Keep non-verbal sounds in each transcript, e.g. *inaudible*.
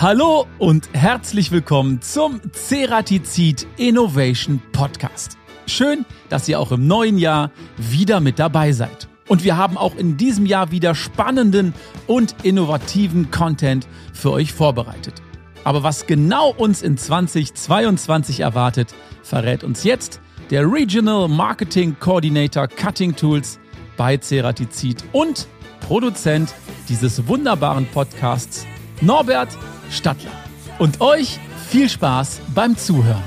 Hallo und herzlich willkommen zum Ceratizid Innovation Podcast. Schön, dass ihr auch im neuen Jahr wieder mit dabei seid. Und wir haben auch in diesem Jahr wieder spannenden und innovativen Content für euch vorbereitet. Aber was genau uns in 2022 erwartet, verrät uns jetzt der Regional Marketing Coordinator Cutting Tools bei Ceratizid und Produzent dieses wunderbaren Podcasts, Norbert Stadler. Und euch viel Spaß beim Zuhören.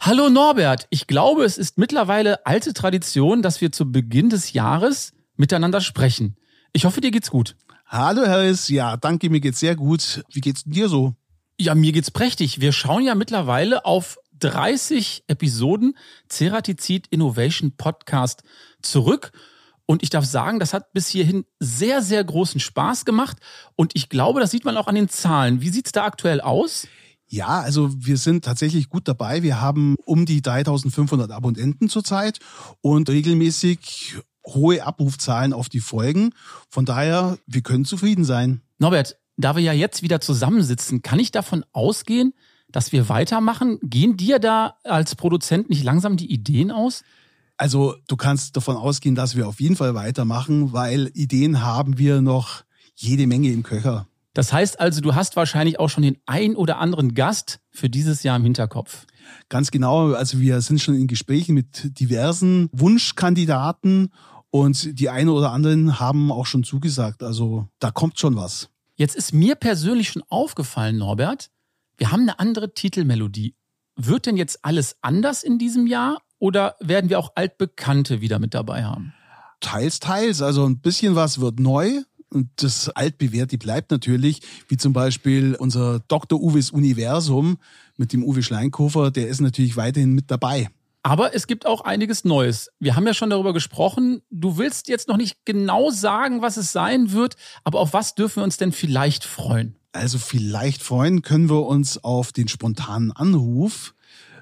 Hallo Norbert, ich glaube, es ist mittlerweile alte Tradition, dass wir zu Beginn des Jahres miteinander sprechen. Ich hoffe, dir geht's gut. Hallo Harris, ja, danke, mir geht's sehr gut. Wie geht's dir so? Ja, mir geht's prächtig. Wir schauen ja mittlerweile auf 30 Episoden Ceratizid Innovation Podcast zurück. Und ich darf sagen, das hat bis hierhin sehr, sehr großen Spaß gemacht. Und ich glaube, das sieht man auch an den Zahlen. Wie sieht's da aktuell aus? Ja, also wir sind tatsächlich gut dabei. Wir haben um die 3500 Abonnenten zurzeit und regelmäßig hohe Abrufzahlen auf die Folgen. Von daher, wir können zufrieden sein. Norbert, da wir ja jetzt wieder zusammensitzen, kann ich davon ausgehen, dass wir weitermachen? Gehen dir da als Produzent nicht langsam die Ideen aus? Also du kannst davon ausgehen, dass wir auf jeden Fall weitermachen, weil Ideen haben wir noch jede Menge im Köcher. Das heißt also, du hast wahrscheinlich auch schon den ein oder anderen Gast für dieses Jahr im Hinterkopf. Ganz genau. Also wir sind schon in Gesprächen mit diversen Wunschkandidaten und die einen oder anderen haben auch schon zugesagt. Also da kommt schon was. Jetzt ist mir persönlich schon aufgefallen, Norbert, wir haben eine andere Titelmelodie. Wird denn jetzt alles anders in diesem Jahr oder werden wir auch altbekannte wieder mit dabei haben? Teils, teils. Also ein bisschen was wird neu, und das altbewährte bleibt natürlich, wie zum Beispiel unser Dr. Uwes Universum mit dem Uwe Schleinkofer, der ist natürlich weiterhin mit dabei. Aber es gibt auch einiges Neues. Wir haben ja schon darüber gesprochen. Du willst jetzt noch nicht genau sagen, was es sein wird, aber auf was dürfen wir uns denn vielleicht freuen? Also vielleicht freuen können wir uns auf den spontanen Anruf.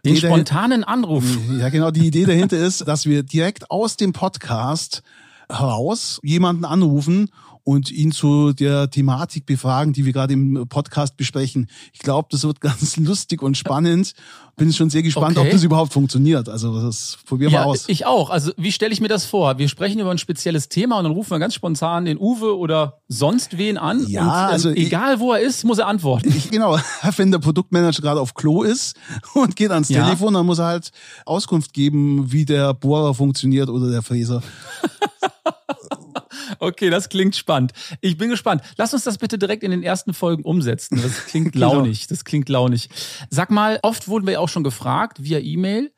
Den spontanen Anruf. Ja, genau. Die Idee dahinter ist, dass wir direkt aus dem Podcast heraus jemanden anrufen und ihn zu der Thematik befragen, die wir gerade im Podcast besprechen. Ich glaube, das wird *laughs* ganz lustig und spannend. Bin schon sehr gespannt, okay. ob das überhaupt funktioniert. Also das probieren wir ja, aus. Ich auch. Also wie stelle ich mir das vor? Wir sprechen über ein spezielles Thema und dann rufen wir ganz spontan den Uwe oder sonst wen an. Ja, und, ähm, also egal wo er ist, muss er antworten. Ich, genau. *laughs* Wenn der Produktmanager gerade auf Klo ist *laughs* und geht ans ja. Telefon, dann muss er halt Auskunft geben, wie der Bohrer funktioniert oder der Fräser. Okay, das klingt spannend. Ich bin gespannt. Lass uns das bitte direkt in den ersten Folgen umsetzen. Das klingt *laughs* genau. launig. Das klingt launig. Sag mal, oft wurden wir ja auch schon gefragt via E-Mail.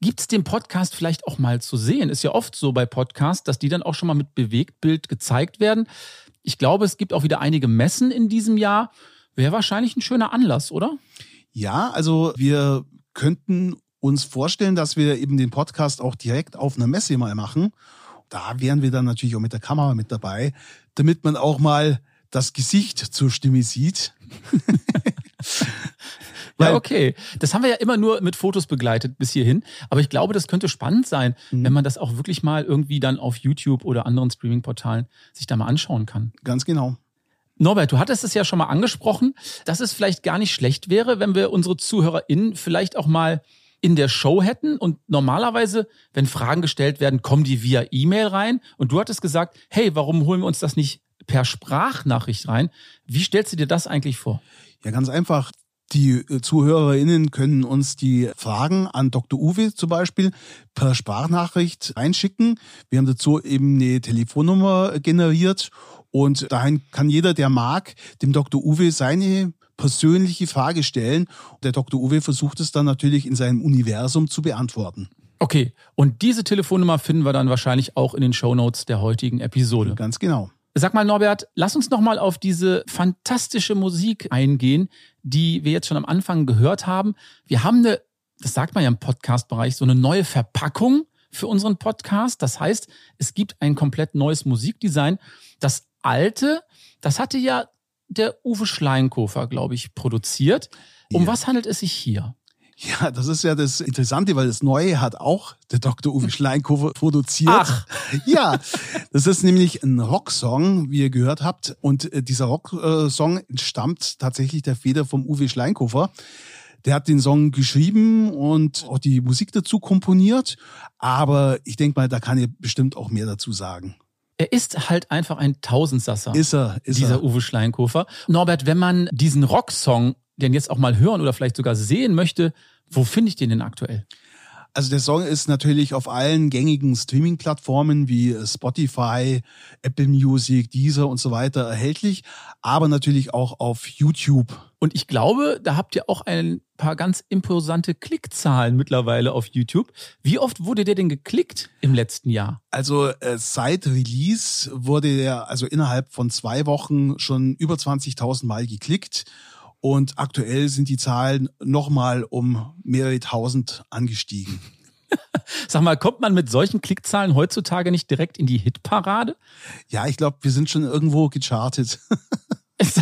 Gibt es den Podcast vielleicht auch mal zu sehen? Ist ja oft so bei Podcasts, dass die dann auch schon mal mit Bewegtbild gezeigt werden. Ich glaube, es gibt auch wieder einige Messen in diesem Jahr. Wäre wahrscheinlich ein schöner Anlass, oder? Ja, also wir könnten uns vorstellen, dass wir eben den Podcast auch direkt auf einer Messe mal machen da wären wir dann natürlich auch mit der Kamera mit dabei, damit man auch mal das Gesicht zur Stimme sieht. *laughs* ja, okay. Das haben wir ja immer nur mit Fotos begleitet bis hierhin. Aber ich glaube, das könnte spannend sein, mhm. wenn man das auch wirklich mal irgendwie dann auf YouTube oder anderen Streaming-Portalen sich da mal anschauen kann. Ganz genau. Norbert, du hattest es ja schon mal angesprochen, dass es vielleicht gar nicht schlecht wäre, wenn wir unsere ZuhörerInnen vielleicht auch mal in der Show hätten und normalerweise, wenn Fragen gestellt werden, kommen die via E-Mail rein und du hattest gesagt, hey, warum holen wir uns das nicht per Sprachnachricht rein? Wie stellst du dir das eigentlich vor? Ja, ganz einfach. Die äh, ZuhörerInnen können uns die Fragen an Dr. Uwe zum Beispiel per Sprachnachricht einschicken. Wir haben dazu eben eine Telefonnummer generiert und dahin kann jeder, der mag, dem Dr. Uwe seine persönliche Frage stellen. Der Dr. Uwe versucht es dann natürlich in seinem Universum zu beantworten. Okay, und diese Telefonnummer finden wir dann wahrscheinlich auch in den Shownotes der heutigen Episode. Ganz genau. Sag mal, Norbert, lass uns noch mal auf diese fantastische Musik eingehen, die wir jetzt schon am Anfang gehört haben. Wir haben eine, das sagt man ja im Podcast-Bereich, so eine neue Verpackung für unseren Podcast. Das heißt, es gibt ein komplett neues Musikdesign. Das alte, das hatte ja der Uwe Schleinkofer, glaube ich, produziert. Um Ja. was handelt es sich hier? Ja, das ist ja das Interessante, weil das Neue hat auch der Dr. Uwe Schleinkofer produziert. Ach. *laughs* Ja, das ist nämlich ein Rocksong, wie ihr gehört habt. Und äh, dieser Rocksong entstammt tatsächlich der Feder vom Uwe Schleinkofer. Der hat den Song geschrieben und auch die Musik dazu komponiert. Aber ich denke mal, da kann ihr bestimmt auch mehr dazu sagen. Er ist halt einfach ein Tausendsasser. Ist er, ist dieser er. Uwe Schleinkofer. Norbert, wenn man diesen Rocksong, den jetzt auch mal hören oder vielleicht sogar sehen möchte, wo finde ich den denn aktuell? Also der Song ist natürlich auf allen gängigen Streaming-Plattformen wie Spotify, Apple Music, Deezer und so weiter erhältlich, aber natürlich auch auf YouTube. Und ich glaube, da habt ihr auch ein paar ganz imposante Klickzahlen mittlerweile auf YouTube. Wie oft wurde der denn geklickt im letzten Jahr? Also äh, seit Release wurde der also innerhalb von zwei Wochen schon über 20.000 Mal geklickt und aktuell sind die Zahlen nochmal um mehrere tausend angestiegen. *laughs* Sag mal, kommt man mit solchen Klickzahlen heutzutage nicht direkt in die Hitparade? Ja, ich glaube, wir sind schon irgendwo gechartet. *laughs* Ist,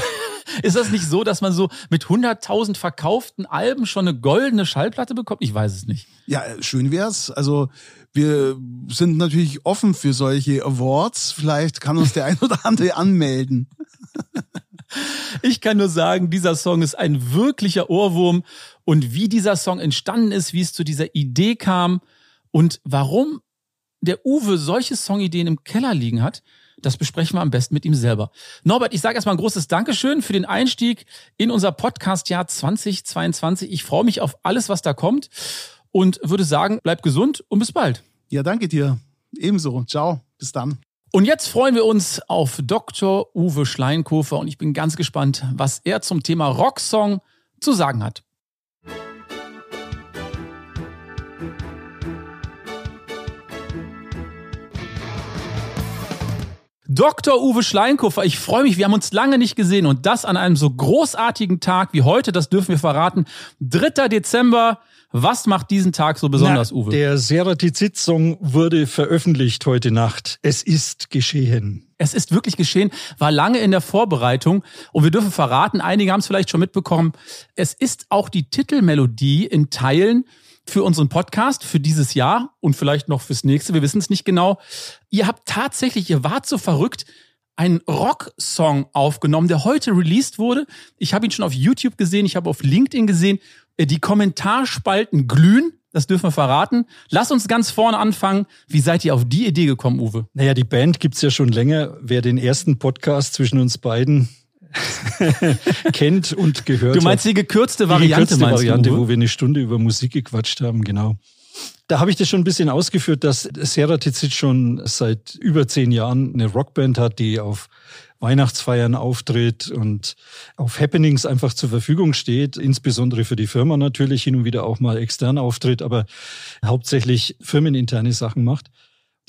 ist das nicht so, dass man so mit 100.000 verkauften Alben schon eine goldene Schallplatte bekommt? Ich weiß es nicht. Ja, äh, schön wär's. Also wir sind natürlich offen für solche Awards. Vielleicht kann uns der ein oder andere anmelden. *laughs* Ich kann nur sagen, dieser Song ist ein wirklicher Ohrwurm. Und wie dieser Song entstanden ist, wie es zu dieser Idee kam und warum der Uwe solche Songideen im Keller liegen hat, das besprechen wir am besten mit ihm selber. Norbert, ich sage erstmal ein großes Dankeschön für den Einstieg in unser Podcast-Jahr 2022. Ich freue mich auf alles, was da kommt und würde sagen, bleib gesund und bis bald. Ja, danke dir. Ebenso. Ciao. Bis dann. Und jetzt freuen wir uns auf Dr. Uwe Schleinkofer und ich bin ganz gespannt, was er zum Thema Rocksong zu sagen hat. Dr. Uwe Schleinkofer, ich freue mich, wir haben uns lange nicht gesehen und das an einem so großartigen Tag wie heute, das dürfen wir verraten. 3. Dezember, was macht diesen Tag so besonders, Na, Uwe? Der Seratizid-Song wurde veröffentlicht heute Nacht. Es ist geschehen. Es ist wirklich geschehen, war lange in der Vorbereitung und wir dürfen verraten, einige haben es vielleicht schon mitbekommen, es ist auch die Titelmelodie in Teilen für unseren Podcast für dieses Jahr und vielleicht noch fürs nächste, wir wissen es nicht genau. Ihr habt tatsächlich, ihr wart so verrückt, einen Rock-Song aufgenommen, der heute released wurde. Ich habe ihn schon auf YouTube gesehen, ich habe auf LinkedIn gesehen. Äh, Die Kommentarspalten glühen, das dürfen wir verraten. Lass uns ganz vorne anfangen. Wie seid ihr auf die Idee gekommen, Uwe? Naja, die Band gibt's ja schon länger. Wer den ersten Podcast zwischen uns beiden *laughs* kennt und gehört Du meinst die gekürzte Die Variante, gekürzte meinst Variante, du? Wo wir eine Stunde über Musik gequatscht haben, genau. Da habe ich das schon ein bisschen ausgeführt, dass Seratizid schon seit über zehn Jahren eine Rockband hat, die auf Weihnachtsfeiern auftritt und auf Happenings einfach zur Verfügung steht, insbesondere für die Firma natürlich hin und wieder auch mal extern auftritt, aber hauptsächlich firmeninterne Sachen macht.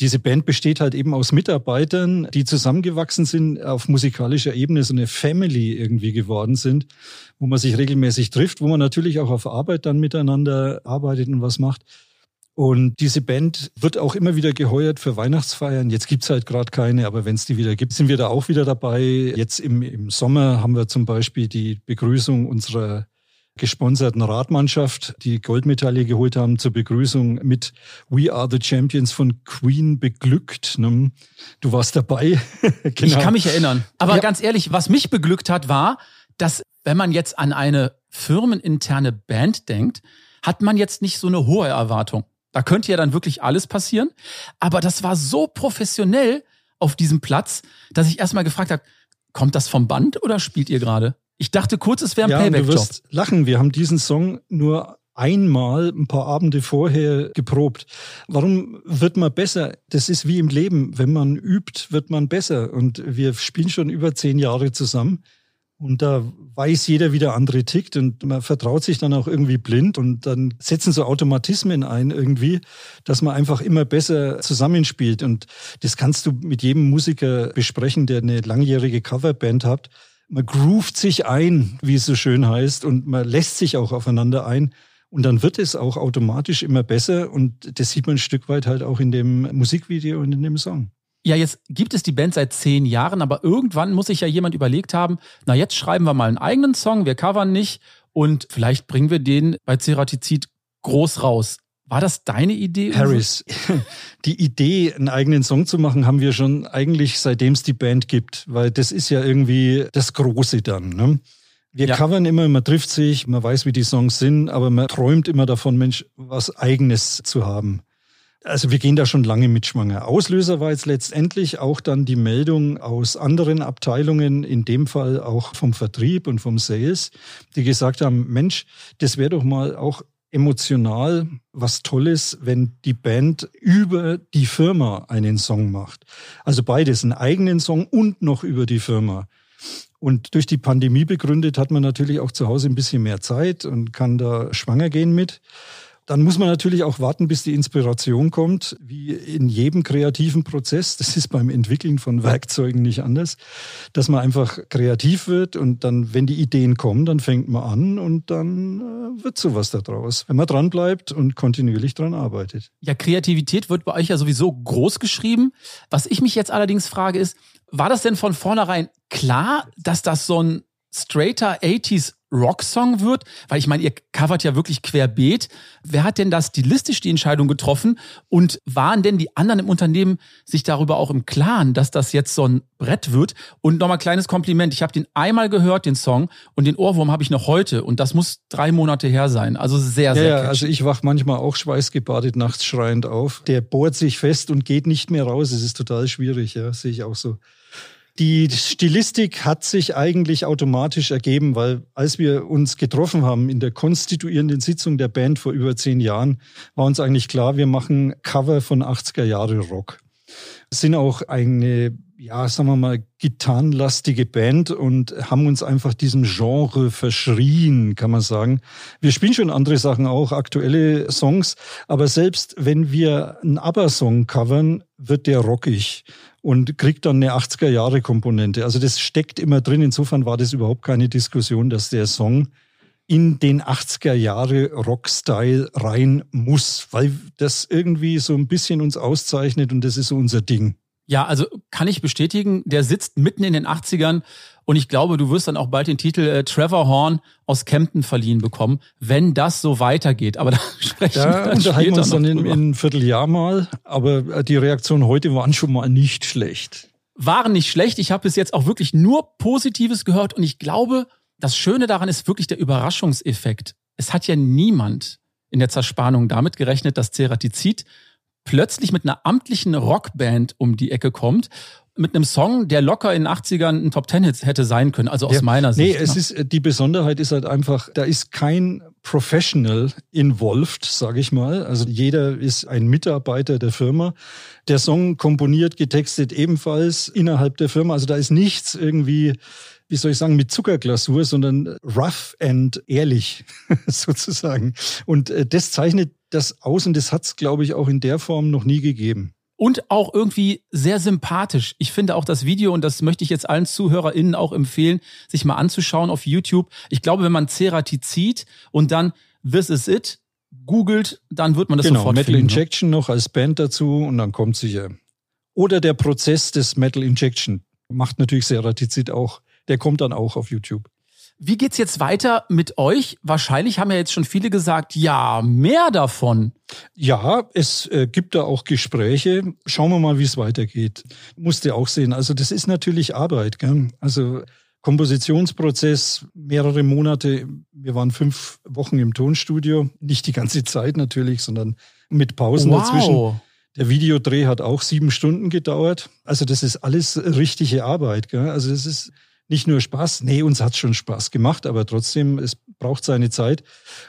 Diese Band besteht halt eben aus Mitarbeitern, die zusammengewachsen sind auf musikalischer Ebene, so eine Family irgendwie geworden sind, wo man sich regelmäßig trifft, wo man natürlich auch auf Arbeit dann miteinander arbeitet und was macht. Und diese Band wird auch immer wieder geheuert für Weihnachtsfeiern. Jetzt gibt's halt gerade keine, aber wenn es die wieder gibt, sind wir da auch wieder dabei. Jetzt im, im Sommer haben wir zum Beispiel die Begrüßung unserer gesponserten Radmannschaft, die Goldmedaille geholt haben zur Begrüßung mit We Are the Champions von Queen beglückt. ne? Du warst dabei. *laughs* Ich Genau. kann mich erinnern. Aber Ja. ganz ehrlich, was mich beglückt hat, war, dass wenn man jetzt an eine firmeninterne Band denkt, hat man jetzt nicht so eine hohe Erwartung. Da könnte ja dann wirklich alles passieren. Aber das war so professionell auf diesem Platz, dass ich erstmal gefragt habe, kommt das vom Band oder spielt ihr gerade? Ich dachte kurz, es wäre ein Ja, und du Playback-Job. wirst lachen. Wir haben diesen Song nur einmal ein paar Abende vorher geprobt. Warum wird man besser? Das ist wie im Leben. Wenn man übt, wird man besser. Und wir spielen schon über zehn Jahre zusammen. Und da weiß jeder, wie der andere tickt und man vertraut sich dann auch irgendwie blind und dann setzen so Automatismen ein irgendwie, dass man einfach immer besser zusammenspielt. Und das kannst du mit jedem Musiker besprechen, der eine langjährige Coverband hat. Man groovt sich ein, wie es so schön heißt, und man lässt sich auch aufeinander ein. Und dann wird es auch automatisch immer besser. Und das sieht man ein Stück weit halt auch in dem Musikvideo und in dem Song. Ja, jetzt gibt es die Band seit zehn Jahren, aber irgendwann muss sich ja jemand überlegt haben, na jetzt schreiben wir mal einen eigenen Song, wir covern nicht und vielleicht bringen wir den bei Ceratizid groß raus. War das deine Idee? Harris, *laughs* die Idee, einen eigenen Song zu machen, haben wir schon eigentlich seitdem es die Band gibt, weil das ist ja irgendwie das Große dann. Ne? Wir ja. covern immer, man trifft sich, man weiß, wie die Songs sind, aber man träumt immer davon, Mensch, was Eigenes zu haben. Also wir gehen da schon lange mit schwanger. Auslöser war jetzt letztendlich auch dann die Meldung aus anderen Abteilungen, in dem Fall auch vom Vertrieb und vom Sales, die gesagt haben, Mensch, das wäre doch mal auch emotional was Tolles, wenn die Band über die Firma einen Song macht. Also beides, einen eigenen Song und noch über die Firma. Und durch die Pandemie begründet hat man natürlich auch zu Hause ein bisschen mehr Zeit und kann da schwanger gehen mit. Dann muss man natürlich auch warten, bis die Inspiration kommt, wie in jedem kreativen Prozess. Das ist beim Entwickeln von Werkzeugen nicht anders, dass man einfach kreativ wird und dann, wenn die Ideen kommen, dann fängt man an und dann äh, wird sowas daraus, wenn man dran bleibt und kontinuierlich dran arbeitet. Ja, Kreativität wird bei euch ja sowieso groß geschrieben. Was ich mich jetzt allerdings frage ist, war das denn von vornherein klar, dass das so ein straighter 80s Rocksong wird? Weil ich meine, ihr covert ja wirklich querbeet. Wer hat denn da stilistisch die Entscheidung getroffen? Und waren denn die anderen im Unternehmen sich darüber auch im Klaren, dass das jetzt so ein Brett wird? Und nochmal kleines Kompliment. Ich habe den einmal gehört, den Song, und den Ohrwurm habe ich noch heute. Und das muss drei Monate her sein. Also sehr, sehr Ja, ja also ich wach manchmal auch schweißgebadet nachts schreiend auf. Der bohrt sich fest und geht nicht mehr raus. Es ist total schwierig, ja, sehe ich auch so. Die Stilistik hat sich eigentlich automatisch ergeben, weil als wir uns getroffen haben in der konstituierenden Sitzung der Band vor über zehn Jahren, war uns eigentlich klar, wir machen Cover von 80er Jahre Rock. Sind auch eine, ja, sagen wir mal, gitarrenlastige Band und haben uns einfach diesem Genre verschrien, kann man sagen. Wir spielen schon andere Sachen auch, aktuelle Songs, aber selbst wenn wir einen ABBA-Song covern, wird der rockig und kriegt dann eine 80er-Jahre-Komponente. Also das steckt immer drin. Insofern war das überhaupt keine Diskussion, dass der Song in den 80er Jahre Rock-Style rein muss, weil das irgendwie so ein bisschen uns auszeichnet und das ist so unser Ding. Ja, also kann ich bestätigen, der sitzt mitten in den 80ern und ich glaube, du wirst dann auch bald den Titel äh, Trevor Horn aus Kempten verliehen bekommen, wenn das so weitergeht. Aber *laughs* da sprechen da wir dann wir uns dann in, in einem Vierteljahr mal. Aber äh, die Reaktionen heute waren schon mal nicht schlecht. Waren nicht schlecht. Ich habe bis jetzt auch wirklich nur Positives gehört und ich glaube, das Schöne daran ist wirklich der Überraschungseffekt. Es hat ja niemand in der Zerspannung damit gerechnet, dass Ceratizid plötzlich mit einer amtlichen Rockband um die Ecke kommt mit einem Song, der locker in den 80ern ein Top Ten Hit hätte sein können, also aus ja, meiner Sicht. Nee, es ne? ist, die Besonderheit ist halt einfach, da ist kein Professional involved, sage ich mal. Also jeder ist ein Mitarbeiter der Firma. Der Song komponiert, getextet ebenfalls innerhalb der Firma. Also da ist nichts irgendwie wie soll ich sagen, mit Zuckerglasur, sondern rough and ehrlich *laughs* sozusagen. Und äh, das zeichnet das aus und das hat es, glaube ich, auch in der Form noch nie gegeben und auch irgendwie sehr sympathisch. Ich finde auch das Video, und das möchte ich jetzt allen ZuhörerInnen auch empfehlen, sich mal anzuschauen auf YouTube. Ich glaube, wenn man Ceratizid und dann This Is It googelt, dann wird man das genau, sofort Metal finden. Metal ne? Injection noch als Band dazu und dann kommt sicher. Oder der Prozess des Metal Injection macht natürlich Ceratizid auch. Der kommt dann auch auf YouTube. Wie geht's jetzt weiter mit euch? Wahrscheinlich haben ja jetzt schon viele gesagt, ja, mehr davon. Ja, es äh, gibt da auch Gespräche. Schauen wir mal, wie es weitergeht. Musste auch sehen. Also das ist natürlich Arbeit. Gell? Also Kompositionsprozess, mehrere Monate. Wir waren fünf Wochen im Tonstudio. Nicht die ganze Zeit natürlich, sondern mit Pausen wow. dazwischen. Der Videodreh hat auch sieben Stunden gedauert. Also das ist alles richtige Arbeit. Gell? Also das ist nicht nur Spaß, nee, uns hat schon Spaß gemacht, aber trotzdem, es braucht seine Zeit.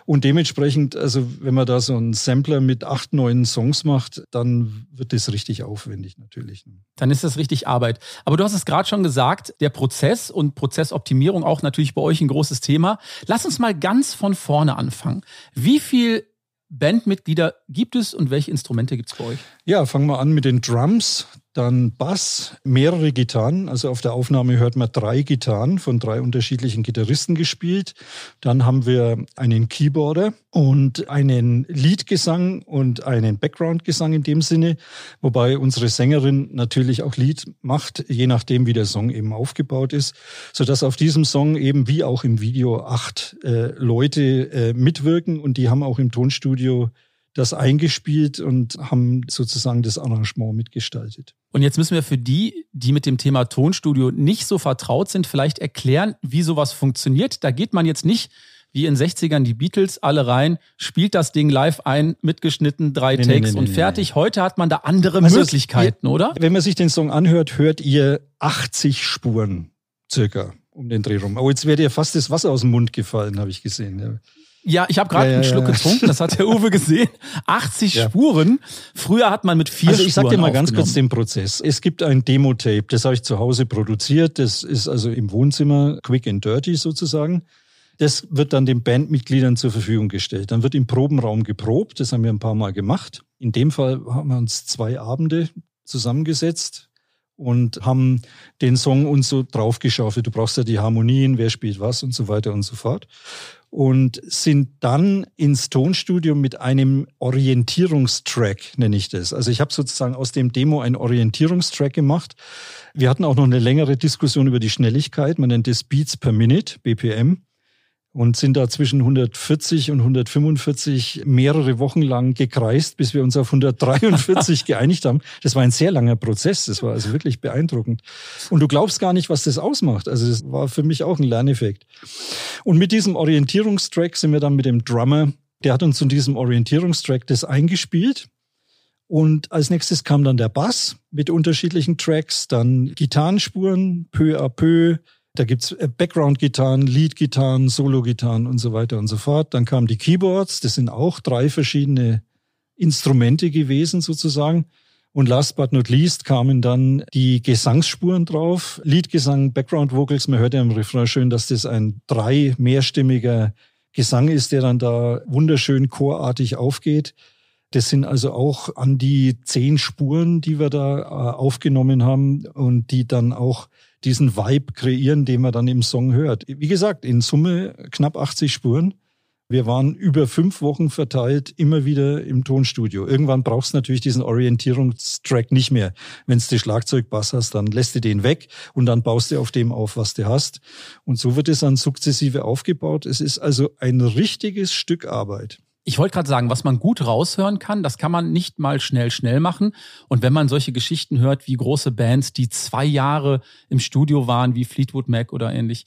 Und dementsprechend, also wenn man da so einen Sampler mit acht, neun Songs macht, dann wird das richtig aufwendig natürlich. Dann ist das richtig Arbeit. Aber du hast es gerade schon gesagt, der Prozess und Prozessoptimierung auch natürlich bei euch ein großes Thema. Lass uns mal ganz von vorne anfangen. Wie viel Bandmitglieder gibt es und welche Instrumente gibt es bei euch? Ja, fangen wir an mit den Drums. Dann Bass, mehrere Gitarren. Also auf der Aufnahme hört man drei Gitarren von drei unterschiedlichen Gitarristen gespielt. Dann haben wir einen Keyboarder und einen Leadgesang und einen Backgroundgesang in dem Sinne, wobei unsere Sängerin natürlich auch Lied macht, je nachdem, wie der Song eben aufgebaut ist, so dass auf diesem Song eben wie auch im Video acht äh, Leute äh, mitwirken und die haben auch im Tonstudio das eingespielt und haben sozusagen das Arrangement mitgestaltet. Und jetzt müssen wir für die, die mit dem Thema Tonstudio nicht so vertraut sind, vielleicht erklären, wie sowas funktioniert. Da geht man jetzt nicht wie in 60ern die Beatles alle rein, spielt das Ding live ein, mitgeschnitten, drei nee, Takes nee, nee, und fertig. Heute hat man da andere also Möglichkeiten, ihr, oder? Wenn man sich den Song anhört, hört ihr 80 Spuren circa um den Dreh rum. Oh, jetzt wäre dir fast das Wasser aus dem Mund gefallen, habe ich gesehen. Ja, ich habe gerade ja, einen Schluck getrunken, das hat der Uwe gesehen. *laughs* 80 Spuren. Früher hat man mit vier Also ich sag dir mal ganz kurz den Prozess. Es gibt ein Demo-Tape, das habe ich zu Hause produziert. Das ist also im Wohnzimmer quick and dirty sozusagen. Das wird dann den Bandmitgliedern zur Verfügung gestellt. Dann wird im Probenraum geprobt. Das haben wir ein paar Mal gemacht. In dem Fall haben wir uns zwei Abende zusammengesetzt, und haben den Song uns so draufgeschaufelt. Du brauchst ja die Harmonien, wer spielt was und so weiter und so fort und sind dann ins Tonstudio mit einem Orientierungstrack, nenne ich das. Also ich habe sozusagen aus dem Demo einen Orientierungstrack gemacht. Wir hatten auch noch eine längere Diskussion über die Schnelligkeit. Man nennt das Beats per Minute, BPM und sind da zwischen 140 und 145 mehrere Wochen lang gekreist, bis wir uns auf 143 *laughs* geeinigt haben. Das war ein sehr langer Prozess. Das war also wirklich beeindruckend. Und du glaubst gar nicht, was das ausmacht. Also das war für mich auch ein Lerneffekt. Und mit diesem Orientierungstrack sind wir dann mit dem Drummer, der hat uns in diesem Orientierungstrack das eingespielt. Und als nächstes kam dann der Bass mit unterschiedlichen Tracks, dann Gitarrenspuren, peu à peu, da gibt's äh, Background-Gitarren, Lead-Gitarren, Solo-Gitarren und so weiter und so fort. Dann kamen die Keyboards, das sind auch drei verschiedene Instrumente gewesen sozusagen. Und last but not least kamen dann die Gesangsspuren drauf. Leadgesang, Background Vocals. Man hört ja im Refrain schön, dass das ein drei mehrstimmiger Gesang ist, der dann da wunderschön chorartig aufgeht. Das sind also auch an die zehn Spuren, die wir da äh, aufgenommen haben und die dann auch diesen Vibe kreieren, den man dann im Song hört. Wie gesagt, in Summe knapp 80 Spuren. Wir waren über fünf Wochen verteilt immer wieder im Tonstudio. Irgendwann brauchst du natürlich diesen Orientierungstrack nicht mehr. Wenn du den Schlagzeugbass hast, dann lässt du den weg und dann baust du auf dem auf, was du hast. Und so wird es dann sukzessive aufgebaut. Es ist also ein richtiges Stück Arbeit. Ich wollte gerade sagen, was man gut raushören kann, das kann man nicht mal schnell, schnell machen. Und wenn man solche Geschichten hört, wie große Bands, die zwei Jahre im Studio waren, wie Fleetwood Mac oder ähnlich,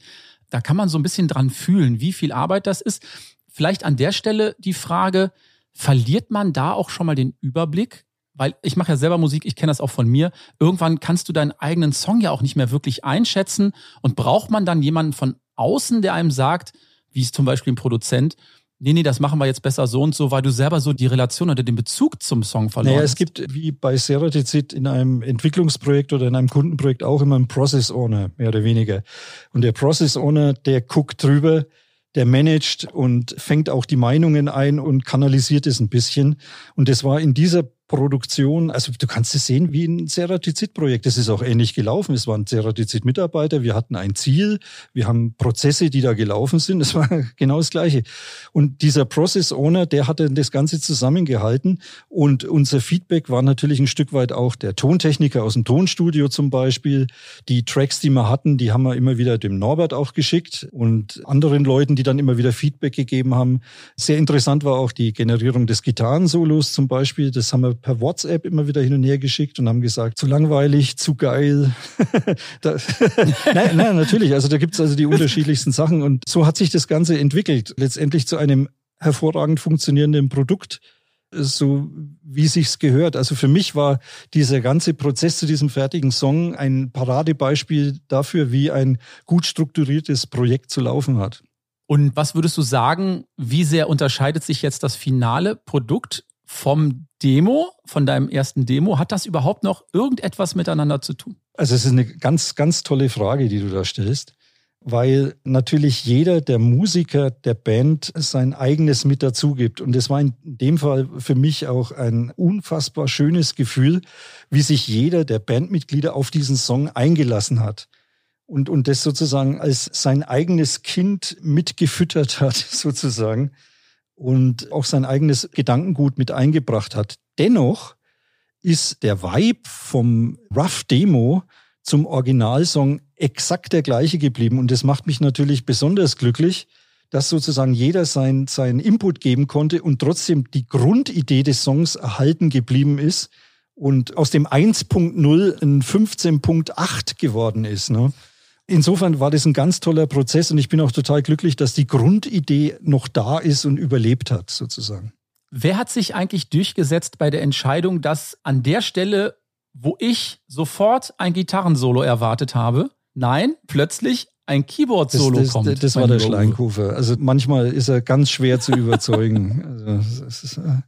da kann man so ein bisschen dran fühlen, wie viel Arbeit das ist. Vielleicht an der Stelle die Frage, verliert man da auch schon mal den Überblick? Weil ich mache ja selber Musik, ich kenne das auch von mir. Irgendwann kannst du deinen eigenen Song ja auch nicht mehr wirklich einschätzen. Und braucht man dann jemanden von außen, der einem sagt, wie es zum Beispiel ein Produzent, nee, nee, das machen wir jetzt besser so und so, weil du selber so die Relation oder den Bezug zum Song verloren naja, hast? es gibt wie bei Seratizid in einem Entwicklungsprojekt oder in einem Kundenprojekt auch immer einen Process Owner, mehr oder weniger. Und der Process Owner, der guckt drüber, der managt und fängt auch die Meinungen ein und kanalisiert es ein bisschen. Und das war in dieser Produktion, also du kannst es sehen wie ein Ceratizid-Projekt. Das ist auch ähnlich gelaufen. Es waren Ceratizid-Mitarbeiter, wir hatten ein Ziel, wir haben Prozesse, die da gelaufen sind. Das war *laughs* genau das Gleiche. Und dieser Process Owner, der hatte das Ganze zusammengehalten. Und unser Feedback war natürlich ein Stück weit auch der Tontechniker aus dem Tonstudio zum Beispiel. Die Tracks, die wir hatten, die haben wir immer wieder dem Norbert auch geschickt und anderen Leuten, die dann immer wieder Feedback gegeben haben. Sehr interessant war auch die Generierung des Gitarrensolos zum Beispiel. Das haben wir per WhatsApp immer wieder hin und her geschickt und haben gesagt, zu langweilig, zu geil. *laughs* da, *laughs* nein, nein, natürlich. Also da gibt's also die unterschiedlichsten Sachen und so hat sich das Ganze entwickelt. Letztendlich zu einem hervorragend funktionierenden Produkt so wie sich's gehört. Also für mich war dieser ganze Prozess zu diesem fertigen Song ein Paradebeispiel dafür, wie ein gut strukturiertes Projekt zu laufen hat. Und was würdest du sagen, wie sehr unterscheidet sich jetzt das finale Produkt vom Demo, von deinem ersten Demo, hat das überhaupt noch irgendetwas miteinander zu tun? Also es ist eine ganz, ganz tolle Frage, die du da stellst. weil natürlich jeder der Musiker der Band sein eigenes mit dazu gibt. Und es war in dem Fall für mich auch ein unfassbar schönes Gefühl, wie sich jeder der Bandmitglieder auf diesen Song eingelassen hat. Und, und das sozusagen als sein eigenes Kind mitgefüttert hat, *laughs* sozusagen. Und auch sein eigenes Gedankengut mit eingebracht hat. Dennoch ist der Vibe vom Rough Demo zum Originalsong exakt der gleiche geblieben. Und das macht mich natürlich besonders glücklich, dass sozusagen jeder sein, seinen Input geben konnte und trotzdem die Grundidee des Songs erhalten geblieben ist und aus dem 1.0 ein 15.8 geworden ist. Ne? Insofern war das ein ganz toller Prozess und ich bin auch total glücklich, dass die Grundidee noch da ist und überlebt hat, sozusagen. Wer hat sich eigentlich durchgesetzt bei der Entscheidung, dass an der Stelle wo ich sofort ein Gitarrensolo erwartet habe. Nein, plötzlich ein Keyboard-Solo das, das, kommt. Das war der Schleinkufer. Also manchmal ist er ganz schwer zu überzeugen. *laughs* Also es ist, äh,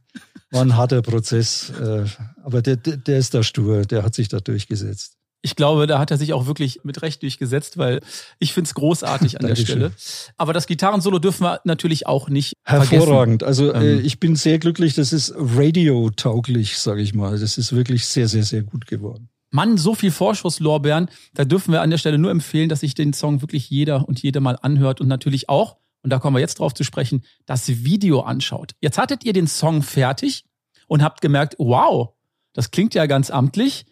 war ein harter Prozess, äh, aber der, der ist da stur, der hat sich da durchgesetzt. Ich glaube, da hat er sich auch wirklich mit Recht durchgesetzt, weil ich finde es großartig an der Stelle. Aber das Gitarrensolo dürfen wir natürlich auch nicht Hervorragend. Vergessen. Also äh, ähm, ich bin sehr glücklich. Das ist radiotauglich, sage ich mal. Das ist wirklich sehr, sehr, sehr gut geworden. Mann, so viel Vorschusslorbeeren. Da dürfen wir an der Stelle nur empfehlen, dass sich den Song wirklich jeder und jede mal anhört und natürlich auch, und da kommen wir jetzt drauf zu sprechen, das Video anschaut. Jetzt hattet ihr den Song fertig und habt gemerkt, wow, das klingt ja ganz amtlich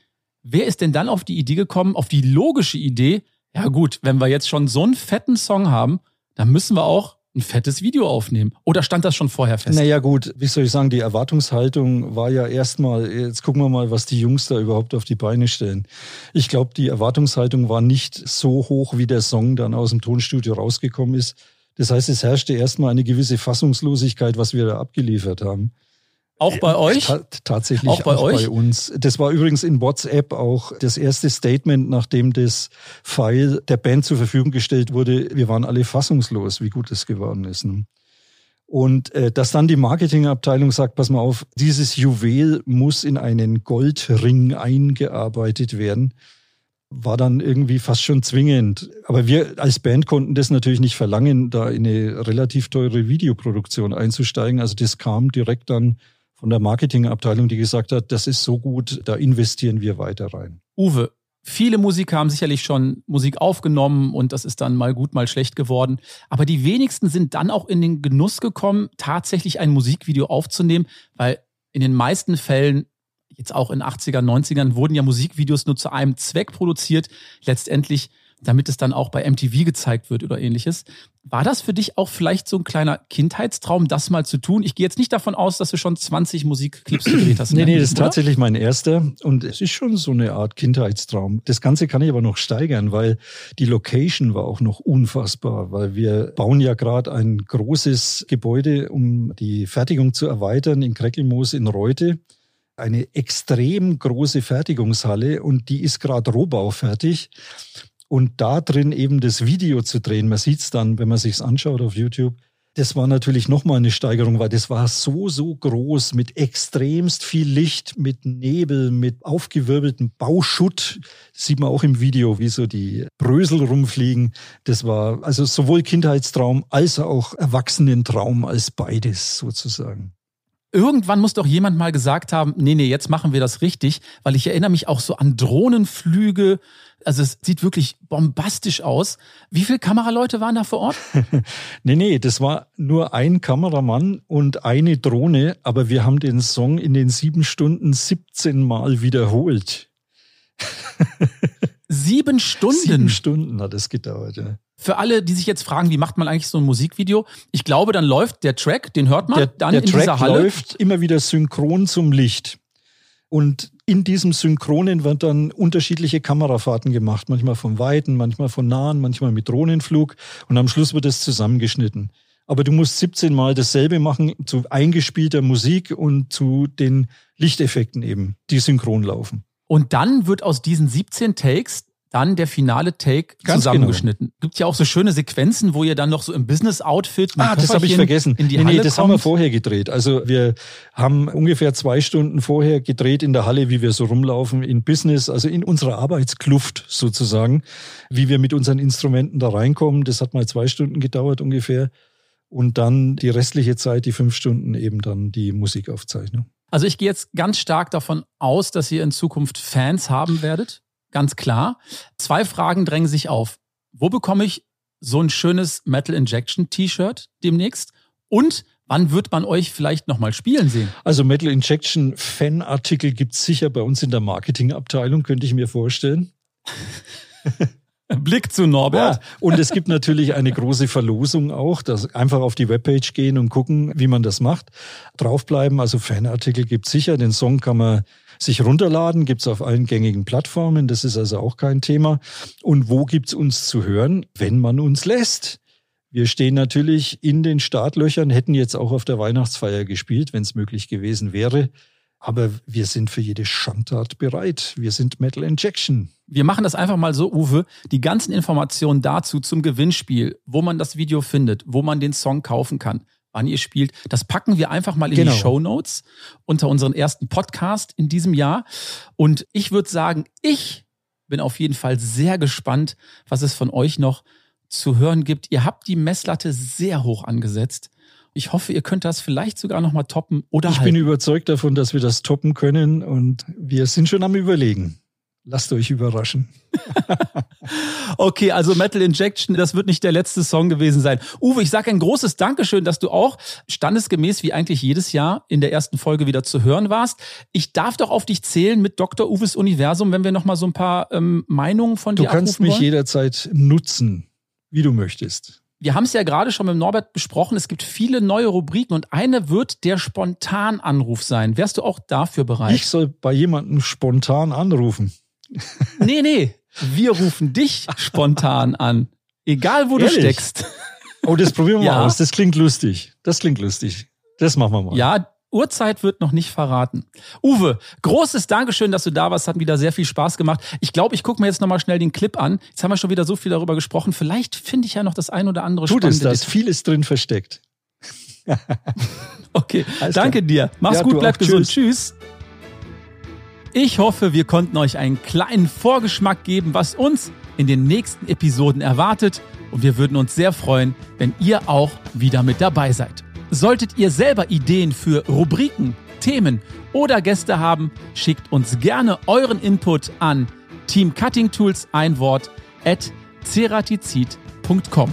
wer ist denn dann auf die Idee gekommen, auf die logische Idee, ja gut, wenn wir jetzt schon so einen fetten Song haben, dann müssen wir auch ein fettes Video aufnehmen. Oder stand das schon vorher fest? Naja gut, wie soll ich sagen, die Erwartungshaltung war ja erstmal, jetzt gucken wir mal, was die Jungs da überhaupt auf die Beine stellen. Ich glaube, die Erwartungshaltung war nicht so hoch, wie der Song dann aus dem Tonstudio rausgekommen ist. Das heißt, es herrschte erstmal eine gewisse Fassungslosigkeit, was wir da abgeliefert haben. Auch bei euch? Ta tatsächlich auch, bei, auch euch? bei uns. Das war übrigens in WhatsApp auch das erste Statement, nachdem das File der Band zur Verfügung gestellt wurde. Wir waren alle fassungslos, wie gut es geworden ist. Ne? Und äh, dass dann die Marketingabteilung sagt, pass mal auf, dieses Juwel muss in einen Goldring eingearbeitet werden, war dann irgendwie fast schon zwingend. Aber wir als Band konnten das natürlich nicht verlangen, da in eine relativ teure Videoproduktion einzusteigen. Also das kam direkt dann von der Marketingabteilung, die gesagt hat, das ist so gut, da investieren wir weiter rein. Uwe, viele Musiker haben sicherlich schon Musik aufgenommen und das ist dann mal gut, mal schlecht geworden. Aber die wenigsten sind dann auch in den Genuss gekommen, tatsächlich ein Musikvideo aufzunehmen, weil in den meisten Fällen jetzt auch in 80er, 90ern wurden ja Musikvideos nur zu einem Zweck produziert. Letztendlich damit es dann auch bei MTV gezeigt wird oder ähnliches. War das für dich auch vielleicht so ein kleiner Kindheitstraum, das mal zu tun? Ich gehe jetzt nicht davon aus, dass du schon 20 Musikclips gedreht hast. *clears throat* nee, nee, das ist oder? tatsächlich mein erster. Und es ist schon so eine Art Kindheitstraum. Das Ganze kann ich aber noch steigern, weil die Location war auch noch unfassbar, weil wir bauen ja gerade ein großes Gebäude, um die Fertigung zu erweitern in Kreckelmoos in Reute eine extrem große Fertigungshalle und die ist gerade rohbaufertig und da drin eben das Video zu drehen, man sieht es dann, wenn man sich's anschaut auf YouTube, das war natürlich nochmal eine Steigerung, weil das war so, so groß mit extremst viel Licht, mit Nebel, mit aufgewirbeltem Bauschutt. Sieht man auch im Video, wie so die Brösel rumfliegen. Das war also sowohl Kindheitstraum als auch Erwachsenentraum als beides sozusagen irgendwann muss doch jemand mal gesagt haben, nee, nee, jetzt machen wir das richtig, weil ich erinnere mich auch so an Drohnenflüge. Also es sieht wirklich bombastisch aus. Wie viele Kameraleute waren da vor Ort? *laughs* nee, nee, das war nur ein Kameramann und eine Drohne, aber wir haben den Song in den sieben Stunden 17 Mal wiederholt. *laughs* Sieben Stunden? Sieben Stunden hat es gedauert, ja. Für alle, die sich jetzt fragen, wie macht man eigentlich so ein Musikvideo? Ich glaube, dann läuft der Track, den hört man der, dann der in Track dieser Halle. läuft immer wieder synchron zum Licht. Und in diesem Synchronen wird dann unterschiedliche Kamerafahrten gemacht. Manchmal von Weiten, manchmal von Nahen, manchmal mit Drohnenflug. Und am Schluss wird es zusammengeschnitten. Aber du musst 17 Mal dasselbe machen zu eingespielter Musik und zu den Lichteffekten eben, die synchron laufen. Und dann wird aus diesen 17 Takes dann der finale Take Ganz zusammengeschnitten. Gibt ja auch so schöne Sequenzen, wo ihr dann noch so im Business-Outfit Ah, das habe ich vergessen. in die nee, Halle nee, das haben wir kommt. vorher gedreht. Also wir haben ungefähr zwei Stunden vorher gedreht in der Halle, wie wir so rumlaufen in Business, also in unserer Arbeitskluft sozusagen, wie wir mit unseren Instrumenten da reinkommen. Das hat mal zwei Stunden gedauert ungefähr. Und dann die restliche Zeit, die fünf Stunden, eben dann die Musikaufzeichnung. Also ich gehe jetzt ganz stark davon aus, dass ihr in Zukunft Fans haben werdet. Ganz klar. Zwei Fragen drängen sich auf. Wo bekomme ich so ein schönes Metal Injection T-Shirt demnächst? Und wann wird man euch vielleicht nochmal spielen sehen? Also Metal Injection Fanartikel gibt's sicher bei uns in der Marketingabteilung, könnte ich mir vorstellen. *laughs* Blick zu Norbert. Ja, und es gibt natürlich eine große Verlosung auch, dass einfach auf die Webpage gehen und gucken, wie man das macht. Draufbleiben, also Fanartikel gibt's sicher. Den Song kann man sich runterladen, gibt's auf allen gängigen Plattformen. Das ist also auch kein Thema. Und wo gibt's uns zu hören? Wenn man uns lässt. Wir stehen natürlich in den Startlöchern, hätten jetzt auch auf der Weihnachtsfeier gespielt, wenn es möglich gewesen wäre. Aber wir sind für jede Schandtat bereit. Wir sind Metal Injection. Wir machen das einfach mal so, Uwe. Die ganzen Informationen dazu zum Gewinnspiel, wo man das Video findet, wo man den Song kaufen kann, wann ihr spielt, das packen wir einfach mal in Genau. die Show Notes unter unseren ersten Podcast in diesem Jahr. Und ich würde sagen, ich bin auf jeden Fall sehr gespannt, was es von euch noch zu hören gibt. Ihr habt die Messlatte sehr hoch angesetzt. Ich hoffe, ihr könnt das vielleicht sogar noch mal toppen oder Ich halten. bin überzeugt davon, dass wir das toppen können und wir sind schon am Überlegen. Lasst euch überraschen. *laughs* Okay, also Metal Injection, das wird nicht der letzte Song gewesen sein. Uwe, ich sage ein großes Dankeschön, dass du auch standesgemäß wie eigentlich jedes Jahr in der ersten Folge wieder zu hören warst. Ich darf doch auf dich zählen mit Dr. Uwes Universum, wenn wir noch mal so ein paar ähm, Meinungen von Du dir kannst abrufen mich wollen. jederzeit nutzen, wie du möchtest. Wir haben es ja gerade schon mit Norbert besprochen. Es gibt viele neue Rubriken und eine wird der Spontananruf sein. Wärst du auch dafür bereit? Ich soll bei jemandem spontan anrufen. Nee, nee. Wir rufen dich spontan an. Egal, wo du Ehrlich? steckst. Oh, das probieren wir Ja. mal aus. Das klingt lustig. Das klingt lustig. Das machen wir mal. Ja, Uhrzeit wird noch nicht verraten. Uwe, großes Dankeschön, dass du da warst. Hat wieder sehr viel Spaß gemacht. Ich glaube, ich gucke mir jetzt nochmal schnell den Clip an. Jetzt haben wir schon wieder so viel darüber gesprochen. Vielleicht finde ich ja noch das ein oder andere Tut es, spannende da ist Detail. vieles drin versteckt. *laughs* Okay, Alles danke dir. Mach's Ja, gut, du bleib auch. gesund. Tschüss. Ich hoffe, wir konnten euch einen kleinen Vorgeschmack geben, was uns in den nächsten Episoden erwartet. Und wir würden uns sehr freuen, wenn ihr auch wieder mit dabei seid. Solltet ihr selber Ideen für Rubriken, Themen oder Gäste haben, schickt uns gerne euren Input an Team Cutting Tools ein Wort at ceratizid.com.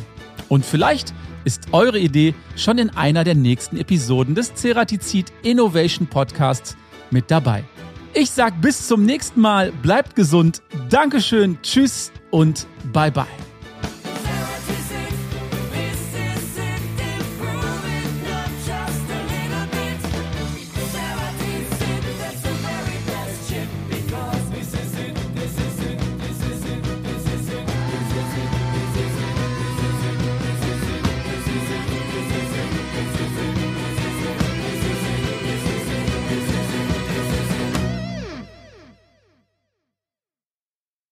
Und vielleicht ist eure Idee schon in einer der nächsten Episoden des Ceratizid Innovation Podcasts mit dabei. Ich sag bis zum nächsten Mal, bleibt gesund, Dankeschön, tschüss und bye bye.